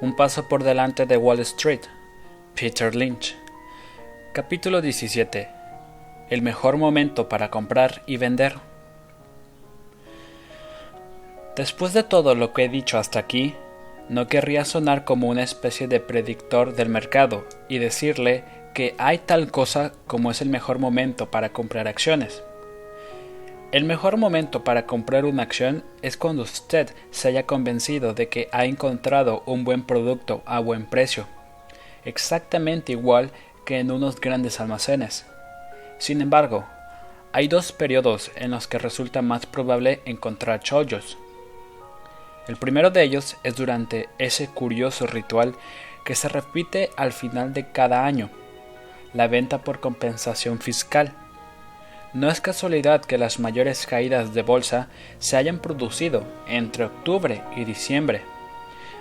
Un paso por delante de Wall Street. Peter Lynch. Capítulo 17. El mejor momento para comprar y vender. Después de todo lo que he dicho hasta aquí, no querría sonar como una especie de predictor del mercado y decirle que hay tal cosa como es el mejor momento para comprar acciones. El mejor momento para comprar una acción es cuando usted se haya convencido de que ha encontrado un buen producto a buen precio, exactamente igual que en unos grandes almacenes. Sin embargo, hay dos periodos en los que resulta más probable encontrar chollos. El primero de ellos es durante ese curioso ritual que se repite al final de cada año, la venta por compensación fiscal no es casualidad que las mayores caídas de bolsa se hayan producido entre octubre y diciembre.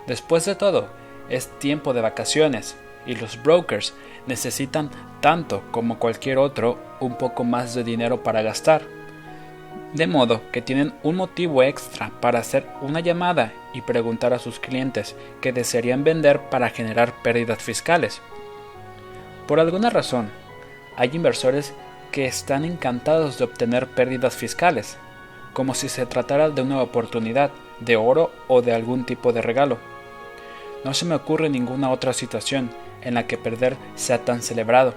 Después de todo, es tiempo de vacaciones y los brokers necesitan tanto como cualquier otro un poco más de dinero para gastar. De modo que tienen un motivo extra para hacer una llamada y preguntar a sus clientes que desearían vender para generar pérdidas fiscales. Por alguna razón, hay inversores que están encantados de obtener pérdidas fiscales, como si se tratara de una oportunidad, de oro o de algún tipo de regalo. No se me ocurre ninguna otra situación en la que perder sea tan celebrado.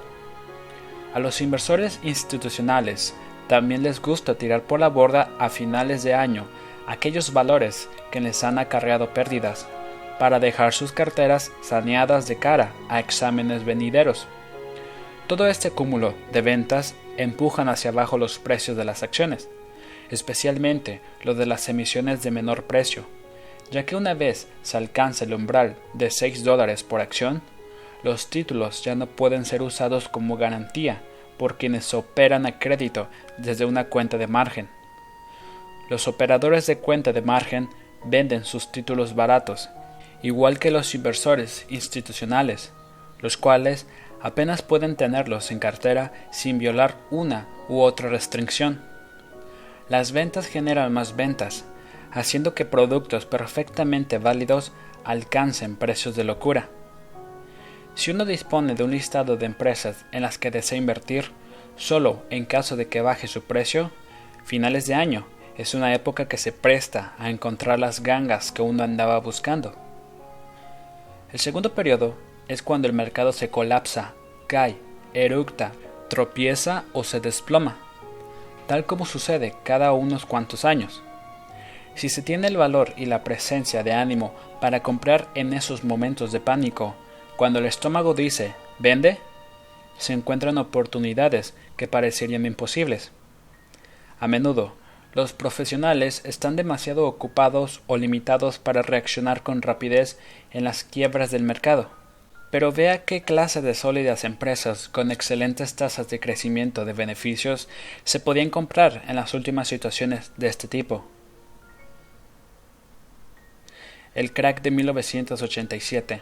A los inversores institucionales también les gusta tirar por la borda a finales de año aquellos valores que les han acarreado pérdidas, para dejar sus carteras saneadas de cara a exámenes venideros. Todo este cúmulo de ventas empujan hacia abajo los precios de las acciones, especialmente los de las emisiones de menor precio, ya que una vez se alcanza el umbral de 6 dólares por acción, los títulos ya no pueden ser usados como garantía por quienes operan a crédito desde una cuenta de margen. Los operadores de cuenta de margen venden sus títulos baratos, igual que los inversores institucionales, los cuales apenas pueden tenerlos en cartera sin violar una u otra restricción. Las ventas generan más ventas, haciendo que productos perfectamente válidos alcancen precios de locura. Si uno dispone de un listado de empresas en las que desea invertir, solo en caso de que baje su precio, finales de año es una época que se presta a encontrar las gangas que uno andaba buscando. El segundo periodo es cuando el mercado se colapsa, cae, eructa, tropieza o se desploma, tal como sucede cada unos cuantos años. Si se tiene el valor y la presencia de ánimo para comprar en esos momentos de pánico, cuando el estómago dice vende, se encuentran oportunidades que parecerían imposibles. A menudo, los profesionales están demasiado ocupados o limitados para reaccionar con rapidez en las quiebras del mercado. Pero vea qué clase de sólidas empresas con excelentes tasas de crecimiento de beneficios se podían comprar en las últimas situaciones de este tipo. El crack de 1987.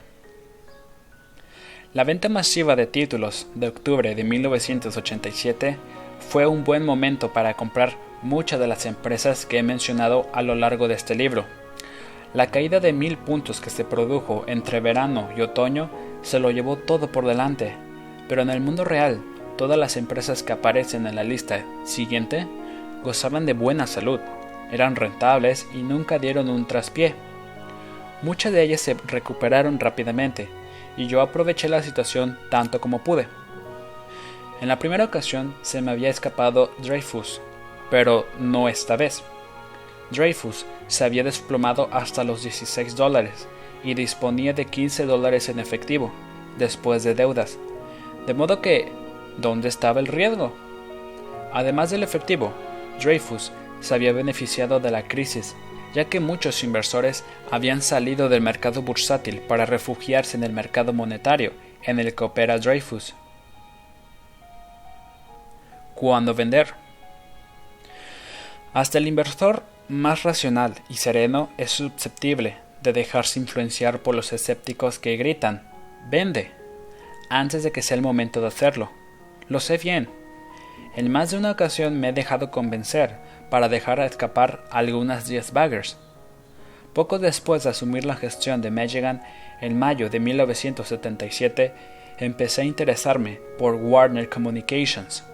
La venta masiva de títulos de octubre de 1987 fue un buen momento para comprar muchas de las empresas que he mencionado a lo largo de este libro. La caída de mil puntos que se produjo entre verano y otoño se lo llevó todo por delante, pero en el mundo real, todas las empresas que aparecen en la lista siguiente gozaban de buena salud, eran rentables y nunca dieron un traspié. Muchas de ellas se recuperaron rápidamente, y yo aproveché la situación tanto como pude. En la primera ocasión se me había escapado Dreyfus, pero no esta vez. Dreyfus se había desplomado hasta los 16 dólares y disponía de 15 dólares en efectivo, después de deudas. De modo que, ¿dónde estaba el riesgo? Además del efectivo, Dreyfus se había beneficiado de la crisis, ya que muchos inversores habían salido del mercado bursátil para refugiarse en el mercado monetario en el que opera Dreyfus. ¿Cuándo vender? Hasta el inversor más racional y sereno es susceptible de dejarse influenciar por los escépticos que gritan Vende antes de que sea el momento de hacerlo. Lo sé bien. En más de una ocasión me he dejado convencer para dejar escapar algunas 10 baggers. Poco después de asumir la gestión de Magellan, en mayo de 1977, empecé a interesarme por Warner Communications.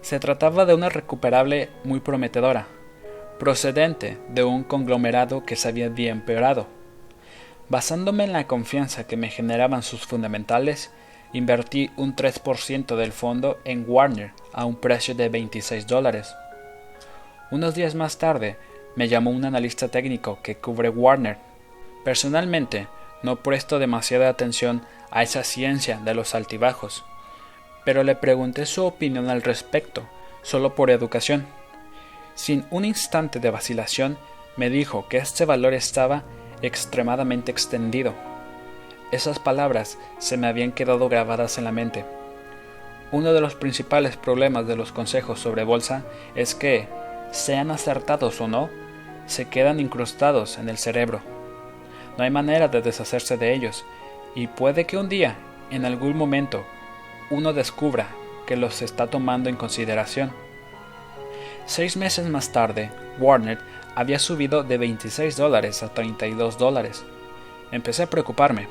Se trataba de una recuperable muy prometedora, procedente de un conglomerado que se había empeorado. Basándome en la confianza que me generaban sus fundamentales, invertí un 3% del fondo en Warner a un precio de 26 dólares. Unos días más tarde, me llamó un analista técnico que cubre Warner. Personalmente, no presto demasiada atención a esa ciencia de los altibajos, pero le pregunté su opinión al respecto, solo por educación. Sin un instante de vacilación, me dijo que este valor estaba extremadamente extendido. Esas palabras se me habían quedado grabadas en la mente. Uno de los principales problemas de los consejos sobre bolsa es que, sean acertados o no, se quedan incrustados en el cerebro. No hay manera de deshacerse de ellos, y puede que un día, en algún momento, uno descubra que los está tomando en consideración. Seis meses más tarde, Warner había subido de 26 dólares a 32 dólares. Empecé a preocuparme.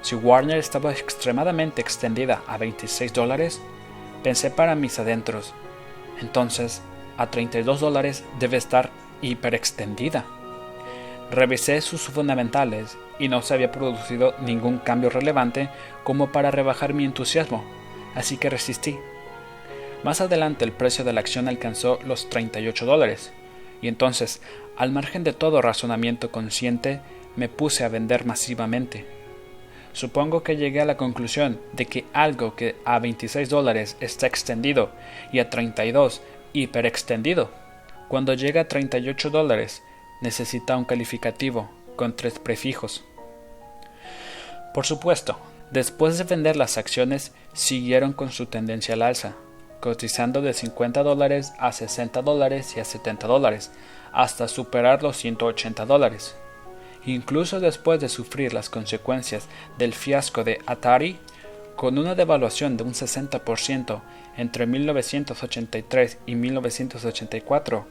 Si Warner estaba extremadamente extendida a 26 dólares, pensé para mis adentros. Entonces, a 32 dólares debe estar hiperextendida. Revisé sus fundamentales y no se había producido ningún cambio relevante como para rebajar mi entusiasmo, así que resistí. Más adelante el precio de la acción alcanzó los 38 dólares, y entonces, al margen de todo razonamiento consciente, me puse a vender masivamente. Supongo que llegué a la conclusión de que algo que a 26 dólares está extendido y a 32 hiperextendido, cuando llega a 38 dólares necesita un calificativo con tres prefijos. Por supuesto, después de vender las acciones siguieron con su tendencia al alza, cotizando de 50 dólares a 60 dólares y a 70 dólares, hasta superar los 180 dólares. Incluso después de sufrir las consecuencias del fiasco de Atari, con una devaluación de un 60% entre 1983 y 1984,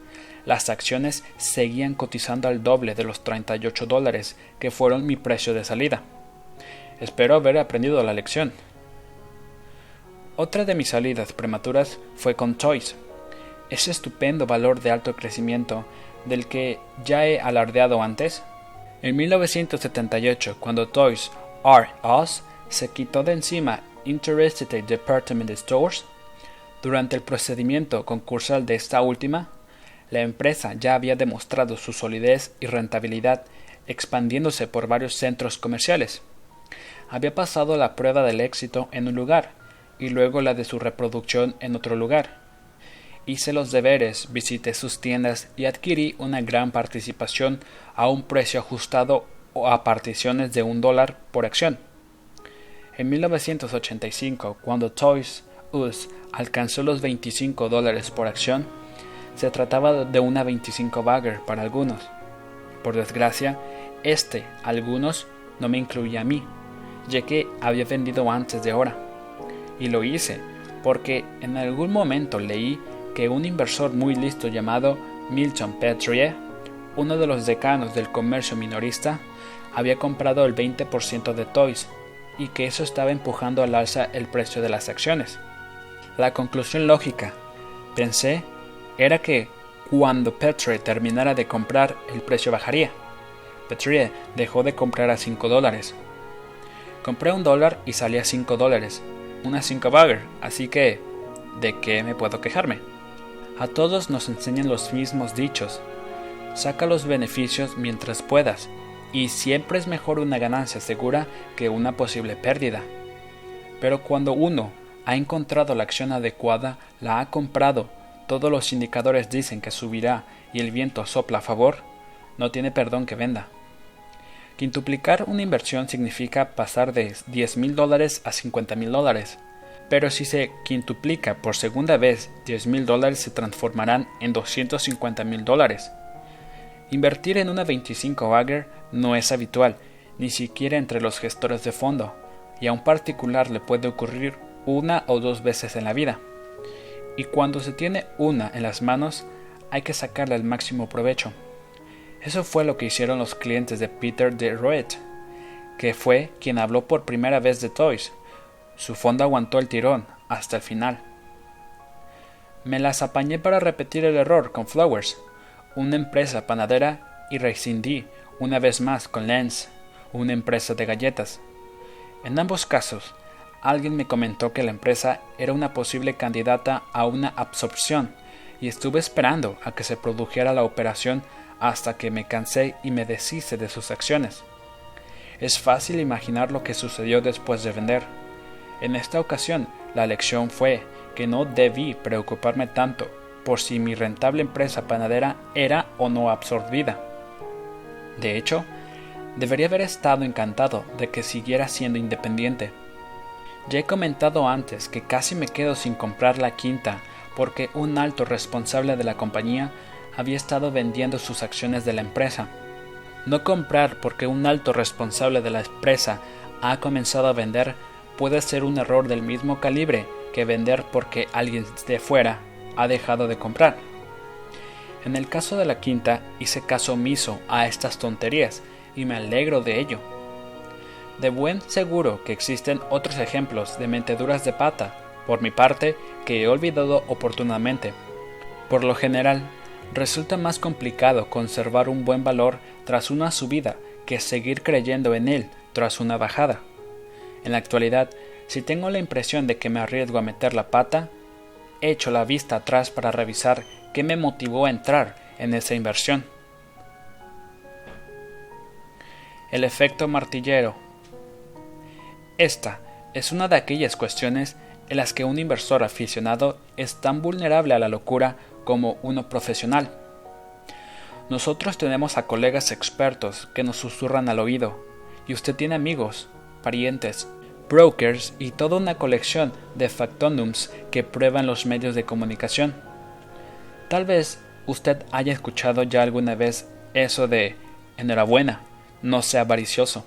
las acciones seguían cotizando al doble de los 38 dólares que fueron mi precio de salida. Espero haber aprendido la lección. Otra de mis salidas prematuras fue con Toys, ese estupendo valor de alto crecimiento del que ya he alardeado antes. En 1978, cuando Toys R Us se quitó de encima Interested Department Stores, durante el procedimiento concursal de esta última, la empresa ya había demostrado su solidez y rentabilidad expandiéndose por varios centros comerciales. Había pasado la prueba del éxito en un lugar y luego la de su reproducción en otro lugar. Hice los deberes, visité sus tiendas y adquirí una gran participación a un precio ajustado o a particiones de un dólar por acción. En 1985, cuando Toys US alcanzó los 25 dólares por acción, se trataba de una 25 bagger para algunos. Por desgracia, este, algunos, no me incluía a mí, ya que había vendido antes de hora. Y lo hice porque en algún momento leí que un inversor muy listo llamado Milton Petrie, uno de los decanos del comercio minorista, había comprado el 20% de Toys y que eso estaba empujando al alza el precio de las acciones. La conclusión lógica, pensé, era que cuando Petrie terminara de comprar, el precio bajaría. Petrie dejó de comprar a 5 dólares. Compré un dólar y salí a 5 dólares, una 5 bagger, así que, ¿de qué me puedo quejarme? A todos nos enseñan los mismos dichos. Saca los beneficios mientras puedas, y siempre es mejor una ganancia segura que una posible pérdida. Pero cuando uno ha encontrado la acción adecuada, la ha comprado, todos los indicadores dicen que subirá y el viento sopla a favor, no tiene perdón que venda. Quintuplicar una inversión significa pasar de 10 mil dólares a 50 mil dólares. Pero si se quintuplica por segunda vez, 10 mil dólares se transformarán en 250 mil dólares. Invertir en una 25 bagger no es habitual, ni siquiera entre los gestores de fondo, y a un particular le puede ocurrir una o dos veces en la vida. Y cuando se tiene una en las manos, hay que sacarle el máximo provecho. Eso fue lo que hicieron los clientes de Peter de Roet. que fue quien habló por primera vez de Toys. Su fondo aguantó el tirón hasta el final. Me las apañé para repetir el error con Flowers, una empresa panadera, y rescindí una vez más con Lens, una empresa de galletas. En ambos casos, alguien me comentó que la empresa era una posible candidata a una absorción y estuve esperando a que se produjera la operación hasta que me cansé y me deshice de sus acciones. Es fácil imaginar lo que sucedió después de vender. En esta ocasión, la lección fue que no debí preocuparme tanto por si mi rentable empresa panadera era o no absorbida. De hecho, debería haber estado encantado de que siguiera siendo independiente. Ya he comentado antes que casi me quedo sin comprar la quinta porque un alto responsable de la compañía había estado vendiendo sus acciones de la empresa. No comprar porque un alto responsable de la empresa ha comenzado a vender puede ser un error del mismo calibre que vender porque alguien de fuera ha dejado de comprar. En el caso de la quinta hice caso omiso a estas tonterías y me alegro de ello. De buen seguro que existen otros ejemplos de menteduras de pata, por mi parte, que he olvidado oportunamente. Por lo general, resulta más complicado conservar un buen valor tras una subida que seguir creyendo en él tras una bajada. En la actualidad, si tengo la impresión de que me arriesgo a meter la pata, echo la vista atrás para revisar qué me motivó a entrar en esa inversión. El efecto martillero. Esta es una de aquellas cuestiones en las que un inversor aficionado es tan vulnerable a la locura como uno profesional. Nosotros tenemos a colegas expertos que nos susurran al oído, y usted tiene amigos, parientes, brokers y toda una colección de factondums que prueban los medios de comunicación. Tal vez usted haya escuchado ya alguna vez eso de enhorabuena, no sea avaricioso.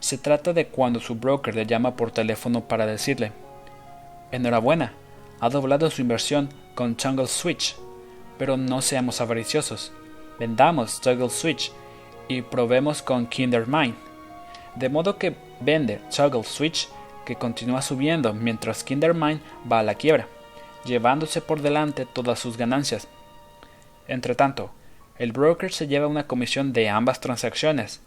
Se trata de cuando su broker le llama por teléfono para decirle, enhorabuena, ha doblado su inversión con Jungle Switch, pero no seamos avariciosos. Vendamos Jungle Switch y probemos con Kindermind. De modo que vende Toggle Switch que continúa subiendo mientras Kindermind va a la quiebra, llevándose por delante todas sus ganancias. Entretanto, el broker se lleva una comisión de ambas transacciones,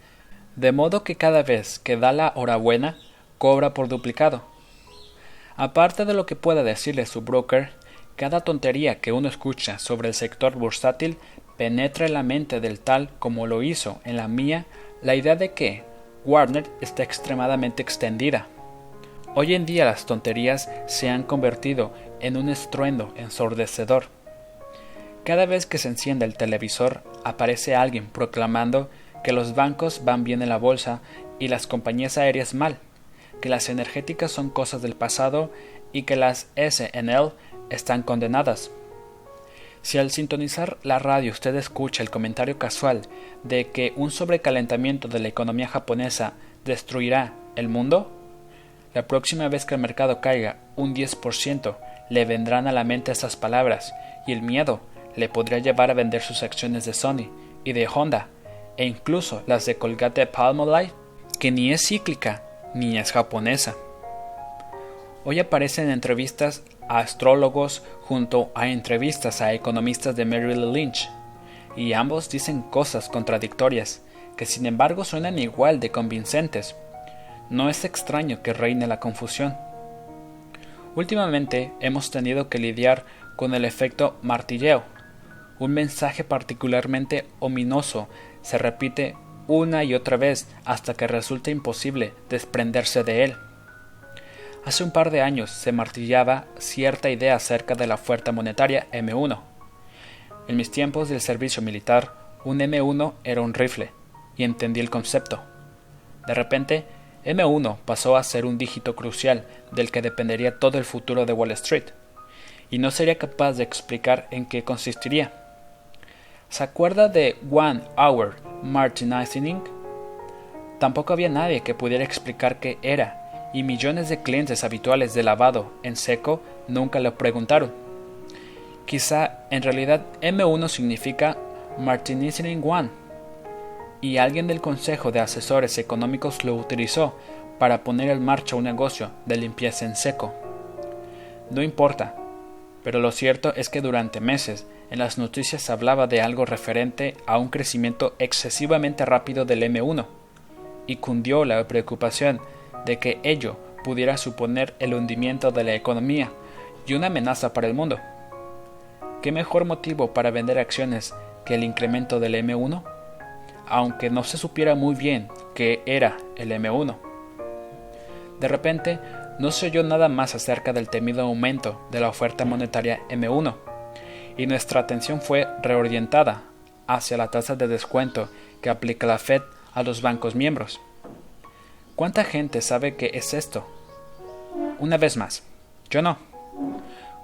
de modo que cada vez que da la hora buena, cobra por duplicado. Aparte de lo que pueda decirle su broker, cada tontería que uno escucha sobre el sector bursátil penetra en la mente del tal como lo hizo en la mía la idea de que Warner está extremadamente extendida. Hoy en día las tonterías se han convertido en un estruendo ensordecedor. Cada vez que se enciende el televisor aparece alguien proclamando que los bancos van bien en la bolsa y las compañías aéreas mal, que las energéticas son cosas del pasado y que las SNL están condenadas. Si al sintonizar la radio usted escucha el comentario casual de que un sobrecalentamiento de la economía japonesa destruirá el mundo, la próxima vez que el mercado caiga un 10% le vendrán a la mente esas palabras y el miedo le podría llevar a vender sus acciones de Sony y de Honda e incluso las de Colgate Palmolive, que ni es cíclica ni es japonesa. Hoy aparecen entrevistas a astrólogos junto a entrevistas a economistas de Merrill Lynch, y ambos dicen cosas contradictorias, que sin embargo suenan igual de convincentes. No es extraño que reine la confusión. Últimamente hemos tenido que lidiar con el efecto martilleo. Un mensaje particularmente ominoso se repite una y otra vez hasta que resulta imposible desprenderse de él. Hace un par de años se martillaba cierta idea acerca de la oferta monetaria M1. En mis tiempos del servicio militar, un M1 era un rifle, y entendí el concepto. De repente, M1 pasó a ser un dígito crucial del que dependería todo el futuro de Wall Street, y no sería capaz de explicar en qué consistiría. ¿Se acuerda de One Hour Martinizing? Tampoco había nadie que pudiera explicar qué era y millones de clientes habituales de lavado en seco nunca lo preguntaron. Quizá en realidad M1 significa Martinizing One. y alguien del Consejo de Asesores Económicos lo utilizó para poner en marcha un negocio de limpieza en seco. No importa, pero lo cierto es que durante meses en las noticias hablaba de algo referente a un crecimiento excesivamente rápido del M1, y cundió la preocupación de que ello pudiera suponer el hundimiento de la economía y una amenaza para el mundo. ¿Qué mejor motivo para vender acciones que el incremento del M1? Aunque no se supiera muy bien qué era el M1. De repente, no se oyó nada más acerca del temido aumento de la oferta monetaria M1, y nuestra atención fue reorientada hacia la tasa de descuento que aplica la Fed a los bancos miembros. ¿Cuánta gente sabe qué es esto? Una vez más, yo no.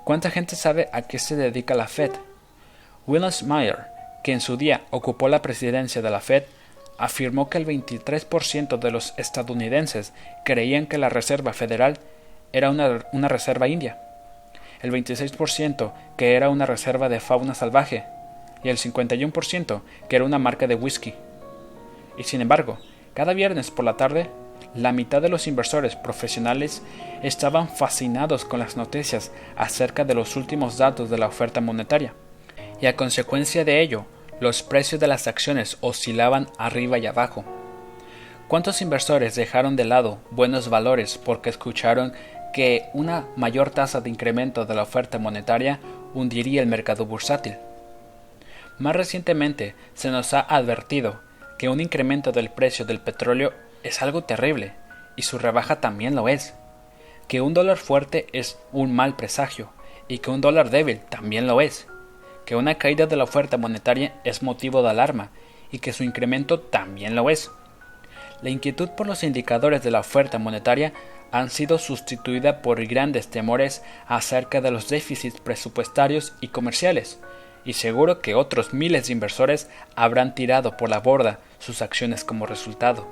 ¿Cuánta gente sabe a qué se dedica la Fed? Willis Meyer, que en su día ocupó la presidencia de la Fed, afirmó que el 23% de los estadounidenses creían que la Reserva Federal era una, una reserva india, el 26% que era una reserva de fauna salvaje y el 51% que era una marca de whisky. Y sin embargo, cada viernes por la tarde, la mitad de los inversores profesionales estaban fascinados con las noticias acerca de los últimos datos de la oferta monetaria, y a consecuencia de ello, los precios de las acciones oscilaban arriba y abajo. ¿Cuántos inversores dejaron de lado buenos valores porque escucharon que una mayor tasa de incremento de la oferta monetaria hundiría el mercado bursátil? Más recientemente se nos ha advertido que un incremento del precio del petróleo es algo terrible, y su rebaja también lo es, que un dólar fuerte es un mal presagio, y que un dólar débil también lo es, que una caída de la oferta monetaria es motivo de alarma y que su incremento también lo es. La inquietud por los indicadores de la oferta monetaria han sido sustituida por grandes temores acerca de los déficits presupuestarios y comerciales, y seguro que otros miles de inversores habrán tirado por la borda sus acciones como resultado.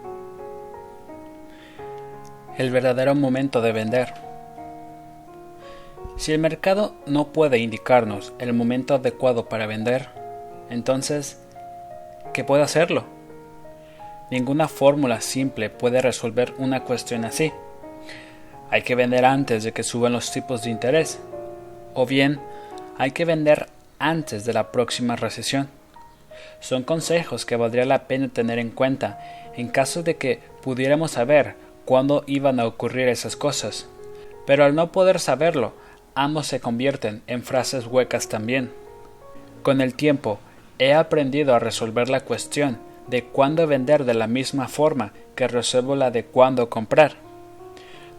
El verdadero momento de vender. Si el mercado no puede indicarnos el momento adecuado para vender, entonces, ¿qué puede hacerlo? Ninguna fórmula simple puede resolver una cuestión así. Hay que vender antes de que suban los tipos de interés, o bien hay que vender antes de la próxima recesión. Son consejos que valdría la pena tener en cuenta en caso de que pudiéramos saber cuándo iban a ocurrir esas cosas. Pero al no poder saberlo, ambos se convierten en frases huecas también. Con el tiempo, he aprendido a resolver la cuestión de cuándo vender de la misma forma que resuelvo la de cuándo comprar.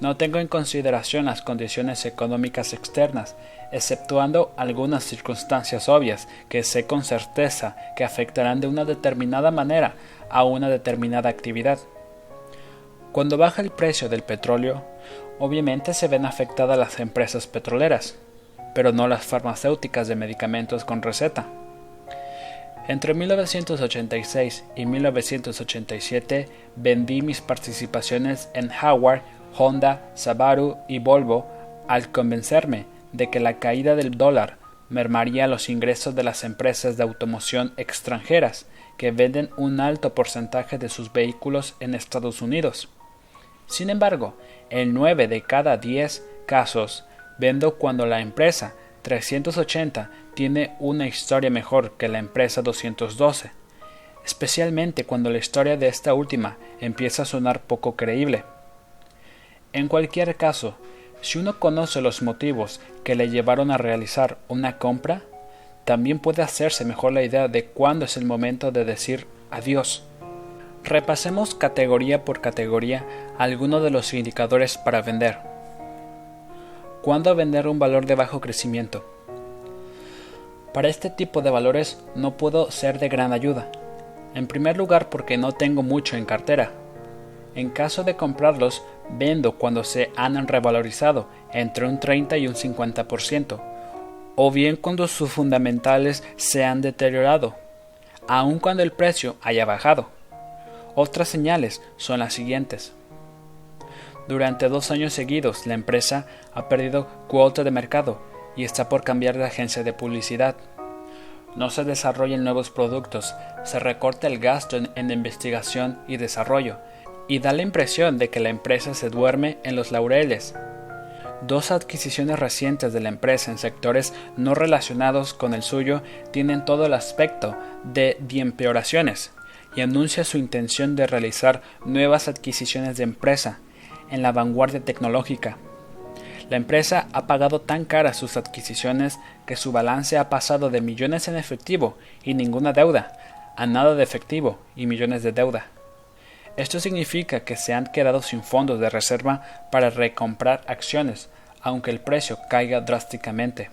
No tengo en consideración las condiciones económicas externas, exceptuando algunas circunstancias obvias que sé con certeza que afectarán de una determinada manera a una determinada actividad. Cuando baja el precio del petróleo, obviamente se ven afectadas las empresas petroleras, pero no las farmacéuticas de medicamentos con receta. Entre 1986 y 1987 vendí mis participaciones en Howard, Honda, Subaru y Volvo al convencerme de que la caída del dólar mermaría los ingresos de las empresas de automoción extranjeras que venden un alto porcentaje de sus vehículos en Estados Unidos. Sin embargo, en 9 de cada 10 casos vendo cuando la empresa 380 tiene una historia mejor que la empresa 212, especialmente cuando la historia de esta última empieza a sonar poco creíble. En cualquier caso, si uno conoce los motivos que le llevaron a realizar una compra, también puede hacerse mejor la idea de cuándo es el momento de decir adiós. Repasemos categoría por categoría algunos de los indicadores para vender. ¿Cuándo vender un valor de bajo crecimiento? Para este tipo de valores no puedo ser de gran ayuda. En primer lugar porque no tengo mucho en cartera. En caso de comprarlos, vendo cuando se han revalorizado entre un 30 y un 50%, o bien cuando sus fundamentales se han deteriorado, aun cuando el precio haya bajado. Otras señales son las siguientes. Durante dos años seguidos, la empresa ha perdido cuota de mercado y está por cambiar de agencia de publicidad. no se desarrollen nuevos productos, se recorta el gasto en, investigación y desarrollo, y da la impresión de que la empresa se duerme en los laureles. Dos adquisiciones recientes de la empresa en sectores no relacionados con el suyo tienen todo el aspecto de empeoraciones y anuncia su intención de realizar nuevas adquisiciones de empresa en la vanguardia tecnológica. La empresa ha pagado tan caras sus adquisiciones que su balance ha pasado de millones en efectivo y ninguna deuda a nada de efectivo y millones de deuda. Esto significa que se han quedado sin fondos de reserva para recomprar acciones, aunque el precio caiga drásticamente.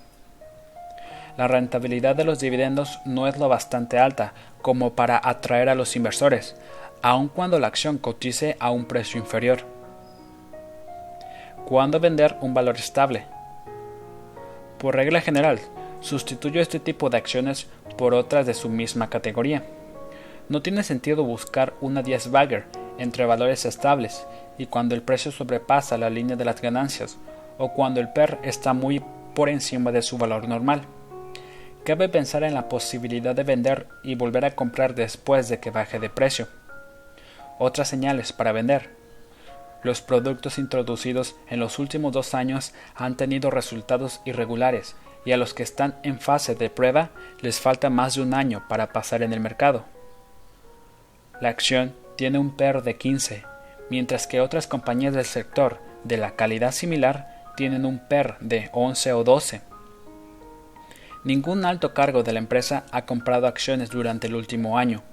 La rentabilidad de los dividendos no es lo bastante alta como para atraer a los inversores, aun cuando la acción cotice a un precio inferior. ¿Cuándo vender un valor estable? Por regla general, sustituyo este tipo de acciones por otras de su misma categoría. No tiene sentido buscar una 10 bagger entre valores estables y cuando el precio sobrepasa la línea de las ganancias o cuando el PER está muy por encima de su valor normal. Cabe pensar en la posibilidad de vender y volver a comprar después de que baje de precio. Otras señales para vender. Los productos introducidos en los últimos dos años han tenido resultados irregulares y a los que están en fase de prueba les falta más de un año para pasar en el mercado. La acción tiene un PER de 15, mientras que otras compañías del sector de la calidad similar tienen un PER de 11 o 12. Ningún alto cargo de la empresa ha comprado acciones durante el último año.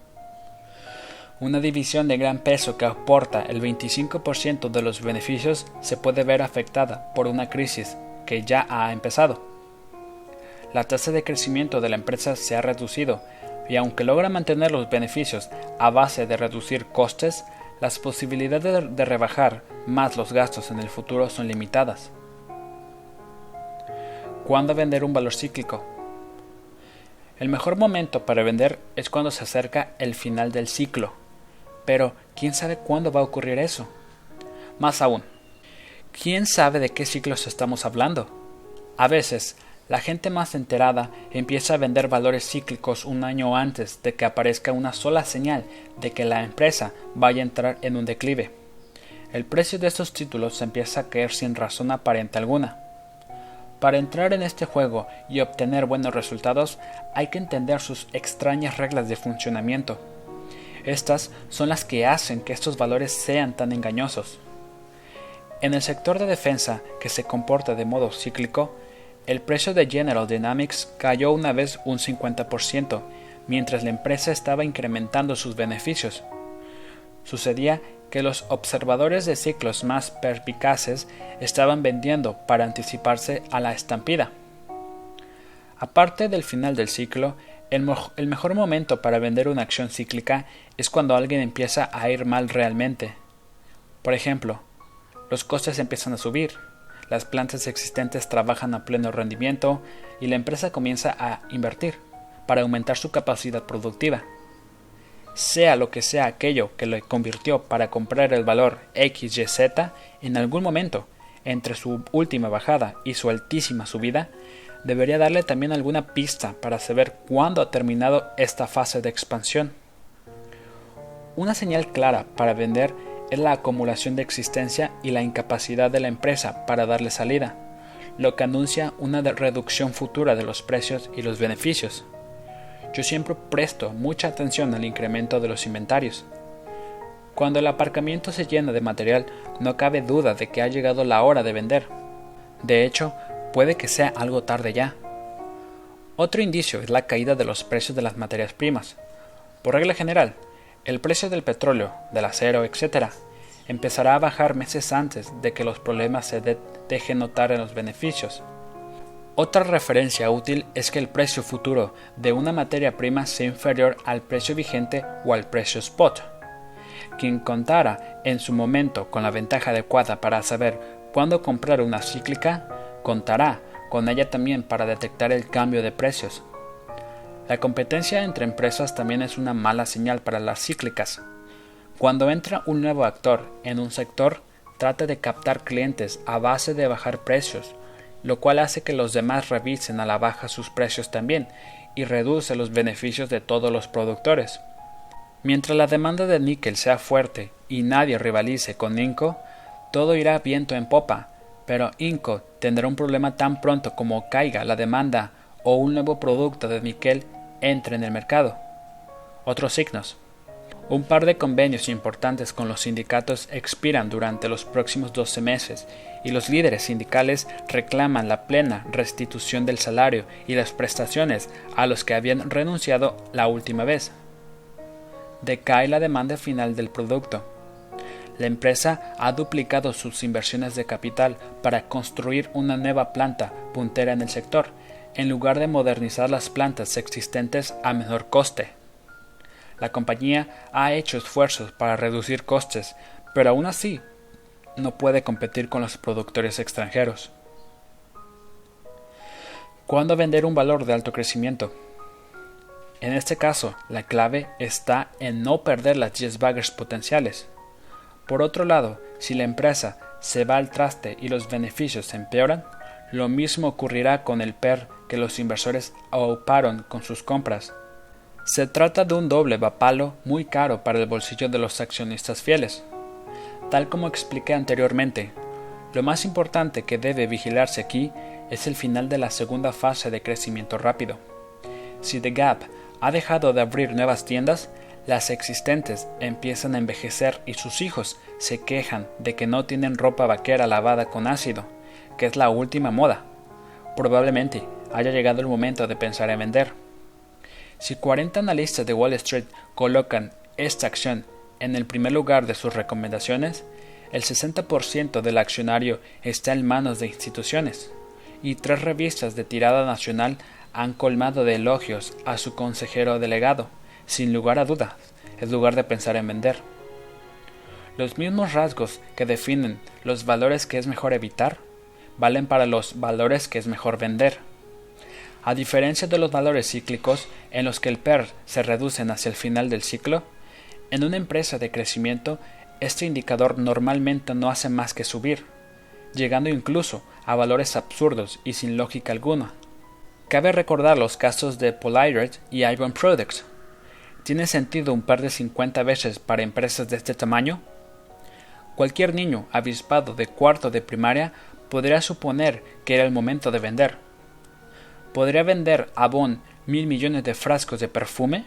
Una división de gran peso que aporta el 25% de los beneficios se puede ver afectada por una crisis que ya ha empezado. La tasa de crecimiento de la empresa se ha reducido y aunque logra mantener los beneficios a base de reducir costes, las posibilidades de rebajar más los gastos en el futuro son limitadas. ¿Cuándo vender un valor cíclico? El mejor momento para vender es cuando se acerca el final del ciclo pero, ¿quién sabe cuándo va a ocurrir eso? Más aún, ¿quién sabe de qué ciclos estamos hablando? A veces, la gente más enterada empieza a vender valores cíclicos un año antes de que aparezca una sola señal de que la empresa vaya a entrar en un declive. El precio de estos títulos empieza a caer sin razón aparente alguna. Para entrar en este juego y obtener buenos resultados hay que entender sus extrañas reglas de funcionamiento estas son las que hacen que estos valores sean tan engañosos. En el sector de defensa, que se comporta de modo cíclico, el precio de General Dynamics cayó una vez un 50%, mientras la empresa estaba incrementando sus beneficios. Sucedía que los observadores de ciclos más perpicaces estaban vendiendo para anticiparse a la estampida. Aparte del final del ciclo, el, mejor momento para vender una acción cíclica es cuando alguien empieza a ir mal realmente. Por ejemplo, los costes empiezan a subir, las plantas existentes trabajan a pleno rendimiento y la empresa comienza a invertir para aumentar su capacidad productiva. Sea lo que sea aquello que le convirtió para comprar el valor XYZ en algún momento entre su última bajada y su altísima subida, debería darle también alguna pista para saber cuándo ha terminado esta fase de expansión. Una señal clara para vender es la acumulación de existencia y la incapacidad de la empresa para darle salida, lo que anuncia una reducción futura de los precios y los beneficios. Yo siempre presto mucha atención al incremento de los inventarios. Cuando el aparcamiento se llena de material, no cabe duda de que ha llegado la hora de vender. De hecho, puede que sea algo tarde ya. Otro indicio es la caída de los precios de las materias primas. Por regla general, el precio del petróleo, del acero, etc., empezará a bajar meses antes de que los problemas se dejen notar en los beneficios. Otra referencia útil es que el precio futuro de una materia prima sea inferior al precio vigente o al precio spot. Quien contara en su momento con la ventaja adecuada para saber cuándo comprar una cíclica contará con ella también para detectar el cambio de precios. La competencia entre empresas también es una mala señal para las cíclicas. Cuando entra un nuevo actor en un sector, trata de captar clientes a base de bajar precios, lo cual hace que los demás revisen a la baja sus precios también y reduce los beneficios de todos los productores. Mientras la demanda de níquel sea fuerte y nadie rivalice con Inco, todo irá viento en popa, pero Inco tendrá un problema tan pronto como caiga la demanda o un nuevo producto de níquel entre en el mercado. Otros signos. Un par de convenios importantes con los sindicatos expiran durante los próximos 12 meses y los líderes sindicales reclaman la plena restitución del salario y las prestaciones a los que habían renunciado la última vez. Decae la demanda final del producto. La empresa ha duplicado sus inversiones de capital para construir una nueva planta puntera en el sector, en lugar de modernizar las plantas existentes a menor coste. La compañía ha hecho esfuerzos para reducir costes, pero aún así no puede competir con los productores extranjeros. ¿Cuándo vender un valor de alto crecimiento? En este caso, la clave está en no perder las 10 baggers potenciales. Por otro lado, si la empresa se va al traste y los beneficios se empeoran, lo mismo ocurrirá con el PER que los inversores auparon con sus compras se trata de un doble vapalo muy caro para el bolsillo de los accionistas fieles. Tal como expliqué anteriormente, lo más importante que debe vigilarse aquí es el final de la segunda fase de crecimiento rápido. Si The Gap ha dejado de abrir nuevas tiendas, las existentes empiezan a envejecer y sus hijos se quejan de que no tienen ropa vaquera lavada con ácido, que es la última moda. Probablemente haya llegado el momento de pensar en vender. Si 40 analistas de Wall Street colocan esta acción en el primer lugar de sus recomendaciones, el 60% del accionario está en manos de instituciones, y tres revistas de tirada nacional han colmado de elogios a su consejero delegado, sin lugar a dudas, es lugar de pensar en vender. Los mismos rasgos que definen los valores que es mejor evitar, valen para los valores que es mejor vender. A diferencia de los valores cíclicos en los que el PER se reducen hacia el final del ciclo, en una empresa de crecimiento este indicador normalmente no hace más que subir, llegando incluso a valores absurdos y sin lógica alguna. Cabe recordar los casos de Polaroid y Ivan Products. ¿Tiene sentido un par de 50 veces para empresas de este tamaño? Cualquier niño avispado de cuarto de primaria podría suponer que era el momento de vender ¿Podría vender Avon mil millones de frascos de perfume?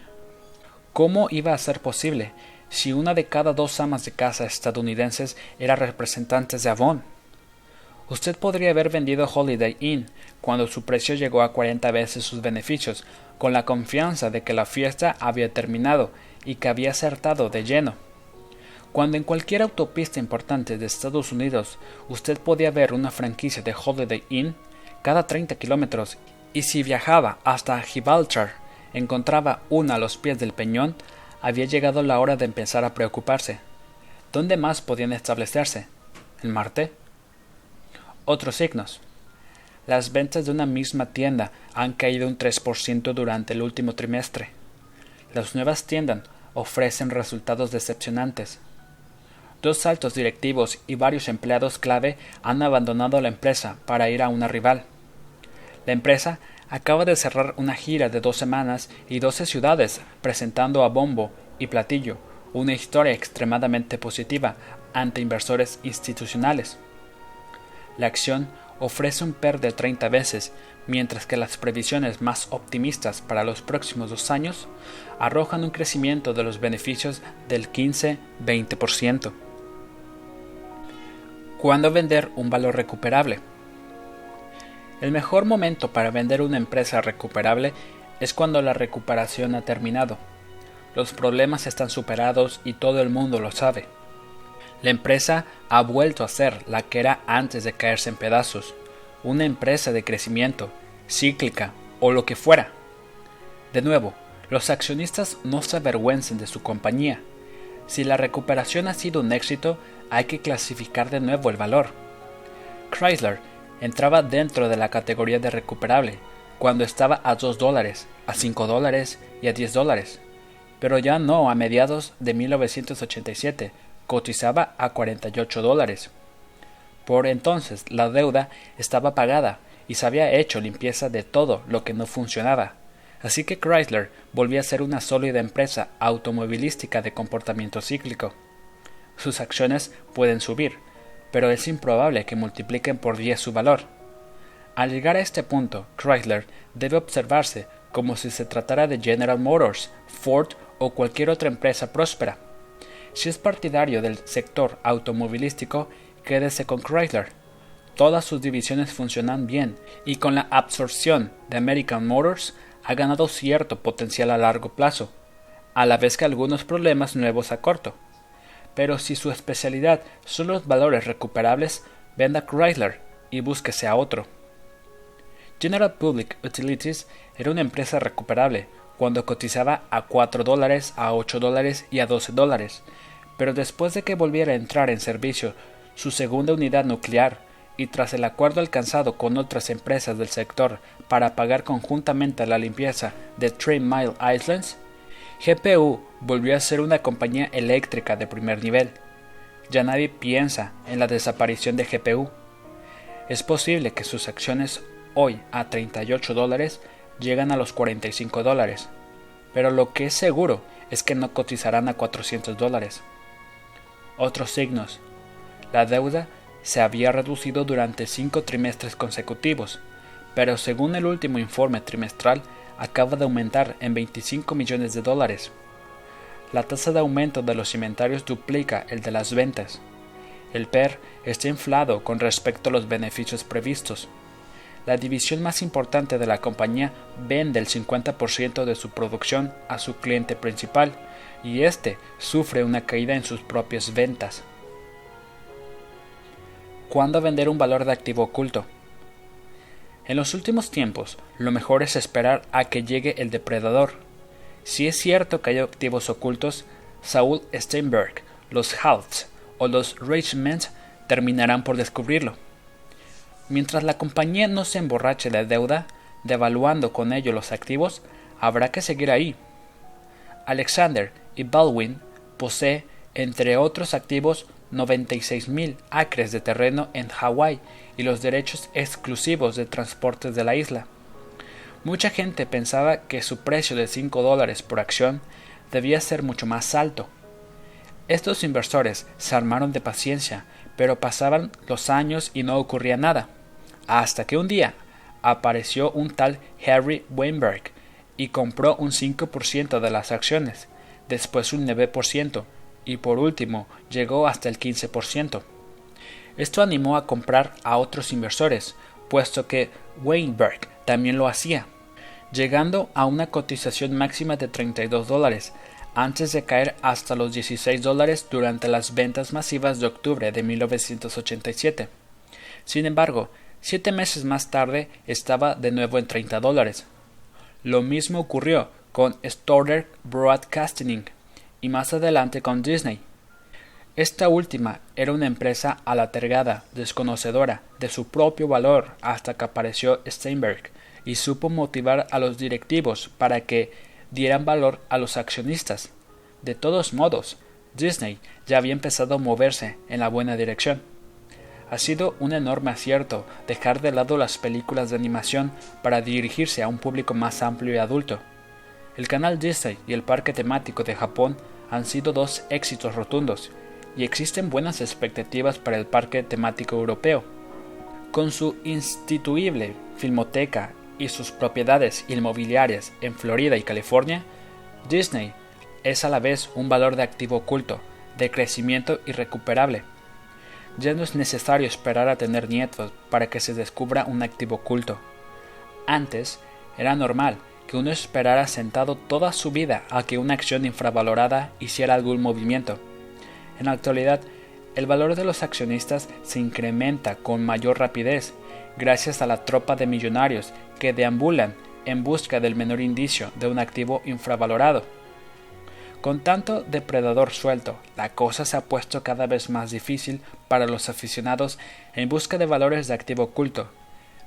¿Cómo iba a ser posible si una de cada dos amas de casa estadounidenses era representantes de Avon? Usted podría haber vendido Holiday Inn cuando su precio llegó a 40 veces sus beneficios, con la confianza de que la fiesta había terminado y que había acertado de lleno. Cuando en cualquier autopista importante de Estados Unidos usted podía ver una franquicia de Holiday Inn cada 30 kilómetros y si viajaba hasta Gibraltar encontraba una a los pies del peñón, había llegado la hora de empezar a preocuparse. ¿Dónde más podían establecerse? ¿En Marte? Otros signos. Las ventas de una misma tienda han caído un 3% durante el último trimestre. Las nuevas tiendas ofrecen resultados decepcionantes. Dos altos directivos y varios empleados clave han abandonado la empresa para ir a una rival. La empresa acaba de cerrar una gira de dos semanas y doce ciudades presentando a bombo y platillo una historia extremadamente positiva ante inversores institucionales. La acción ofrece un PER de 30 veces, mientras que las previsiones más optimistas para los próximos dos años arrojan un crecimiento de los beneficios del 15-20%. ¿Cuándo vender un valor recuperable? El mejor momento para vender una empresa recuperable es cuando la recuperación ha terminado. Los problemas están superados y todo el mundo lo sabe. La empresa ha vuelto a ser la que era antes de caerse en pedazos, una empresa de crecimiento, cíclica o lo que fuera. De nuevo, los accionistas no se avergüencen de su compañía. Si la recuperación ha sido un éxito, hay que clasificar de nuevo el valor. Chrysler entraba dentro de la categoría de recuperable, cuando estaba a 2 dólares, a 5 dólares y a 10 dólares, pero ya no a mediados de 1987, cotizaba a 48 dólares. Por entonces la deuda estaba pagada y se había hecho limpieza de todo lo que no funcionaba. Así que Chrysler volvió a ser una sólida empresa automovilística de comportamiento cíclico. Sus acciones pueden subir, pero es improbable que multipliquen por 10 su valor. Al llegar a este punto, Chrysler debe observarse como si se tratara de General Motors, Ford o cualquier otra empresa próspera. Si es partidario del sector automovilístico, quédese con Chrysler. Todas sus divisiones funcionan bien y con la absorción de American Motors ha ganado cierto potencial a largo plazo, a la vez que algunos problemas nuevos a corto. Pero si su especialidad son los valores recuperables, venda Chrysler y búsquese a otro. General Public Utilities era una empresa recuperable cuando cotizaba a 4 dólares, a 8 dólares y a 12 dólares, pero después de que volviera a entrar en servicio su segunda unidad nuclear y tras el acuerdo alcanzado con otras empresas del sector para pagar conjuntamente la limpieza de Three Mile Islands, GPU volvió a ser una compañía eléctrica de primer nivel. Ya nadie piensa en la desaparición de GPU. Es posible que sus acciones hoy a 38 dólares llegan a los 45 dólares, pero lo que es seguro es que no cotizarán a 400 dólares. Otros signos. La deuda se había reducido durante cinco trimestres consecutivos, pero según el último informe trimestral acaba de aumentar en 25 millones de dólares. La tasa de aumento de los inventarios duplica el de las ventas. El PER está inflado con respecto a los beneficios previstos la división más importante de la compañía vende el 50% de su producción a su cliente principal y este sufre una caída en sus propias ventas. ¿Cuándo vender un valor de activo oculto? En los últimos tiempos, lo mejor es esperar a que llegue el depredador. Si es cierto que hay activos ocultos, Saul Steinberg, los Halts o los Richmond terminarán por descubrirlo. Mientras la compañía no se emborrache de deuda, devaluando con ello los activos, habrá que seguir ahí. Alexander y Baldwin posee, entre otros activos, 96.000 acres de terreno en Hawái y los derechos exclusivos de transportes de la isla. Mucha gente pensaba que su precio de 5 dólares por acción debía ser mucho más alto. Estos inversores se armaron de paciencia, pero pasaban los años y no ocurría nada hasta que un día apareció un tal Harry Weinberg y compró un 5% de las acciones, después un 9% y por último llegó hasta el 15%. Esto animó a comprar a otros inversores, puesto que Weinberg también lo hacía, llegando a una cotización máxima de 32 dólares, antes de caer hasta los 16 dólares durante las ventas masivas de octubre de 1987. Sin embargo, Siete meses más tarde estaba de nuevo en 30 dólares. Lo mismo ocurrió con Stoddard Broadcasting y más adelante con Disney. Esta última era una empresa alatergada, desconocedora de su propio valor hasta que apareció Steinberg y supo motivar a los directivos para que dieran valor a los accionistas. De todos modos, Disney ya había empezado a moverse en la buena dirección. Ha sido un enorme acierto dejar de lado las películas de animación para dirigirse a un público más amplio y adulto. El canal Disney y el parque temático de Japón han sido dos éxitos rotundos, y existen buenas expectativas para el parque temático europeo. Con su instituible filmoteca y sus propiedades inmobiliarias en Florida y California, Disney es a la vez un valor de activo oculto, de crecimiento irrecuperable ya no es necesario esperar a tener nietos para que se descubra un activo oculto. Antes, era normal que uno esperara sentado toda su vida a que una acción infravalorada hiciera algún movimiento. En la actualidad, el valor de los accionistas se incrementa con mayor rapidez gracias a la tropa de millonarios que deambulan en busca del menor indicio de un activo infravalorado. Con tanto depredador suelto, la cosa se ha puesto cada vez más difícil para los aficionados en busca de valores de activo oculto.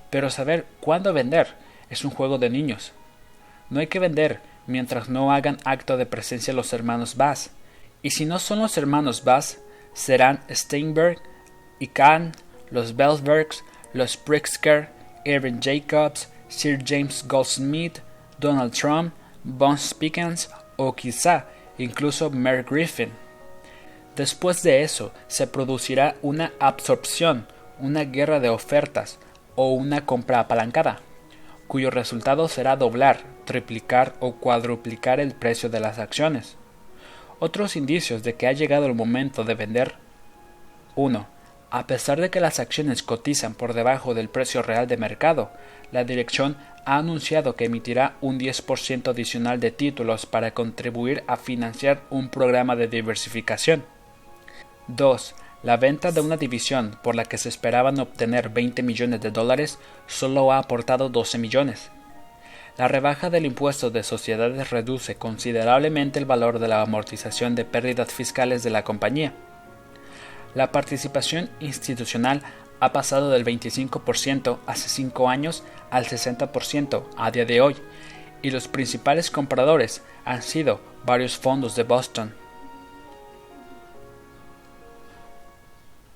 Pero saber cuándo vender es un juego de niños. No hay que vender mientras no hagan acto de presencia los hermanos Bass. Y si no son los hermanos Bass, serán Steinberg y Kahn, los Bellsbergs, los Pritzker, Aaron Jacobs, Sir James Goldsmith, Donald Trump, Bones Pickens o quizá incluso Merrick Griffin. Después de eso se producirá una absorción, una guerra de ofertas o una compra apalancada, cuyo resultado será doblar, triplicar o cuadruplicar el precio de las acciones. Otros indicios de que ha llegado el momento de vender 1. A pesar de que las acciones cotizan por debajo del precio real de mercado, la dirección ha anunciado que emitirá un 10% adicional de títulos para contribuir a financiar un programa de diversificación. 2. La venta de una división por la que se esperaban obtener 20 millones de dólares solo ha aportado 12 millones. La rebaja del impuesto de sociedades reduce considerablemente el valor de la amortización de pérdidas fiscales de la compañía. La participación institucional ha pasado del 25% hace 5 años al 60% a día de hoy, y los principales compradores han sido varios fondos de Boston,